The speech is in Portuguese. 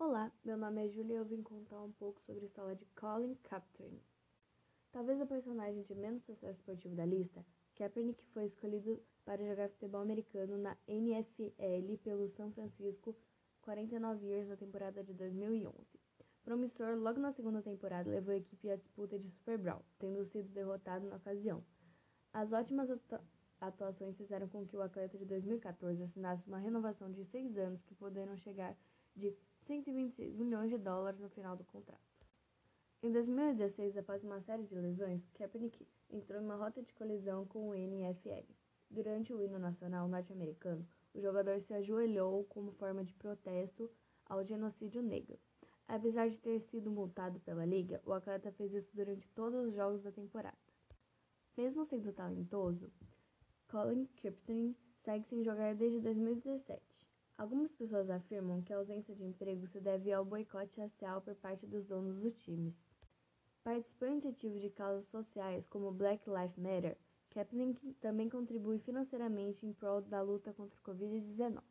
Olá, meu nome é Julia e eu vim contar um pouco sobre a história de Colin Kaepernick. Talvez o personagem de menos sucesso esportivo da lista, Kaepernick foi escolhido para jogar futebol americano na NFL pelo São Francisco 49ers na temporada de 2011. Promissor, logo na segunda temporada levou a equipe à disputa de Super Bowl, tendo sido derrotado na ocasião. As ótimas atuações fizeram com que o atleta de 2014 assinasse uma renovação de seis anos que poderam chegar de 126 milhões de dólares no final do contrato. Em 2016, após uma série de lesões, Kaepernick entrou em uma rota de colisão com o NFL. Durante o hino nacional norte-americano, o jogador se ajoelhou como forma de protesto ao genocídio negro. Apesar de ter sido multado pela liga, o atleta fez isso durante todos os jogos da temporada. Mesmo sendo talentoso, Colin Kaepernick segue sem jogar desde 2017. Algumas pessoas afirmam que a ausência de emprego se deve ao boicote racial por parte dos donos dos times. Participante ativo de causas sociais como Black Lives Matter, Kaepernick também contribui financeiramente em prol da luta contra o Covid-19.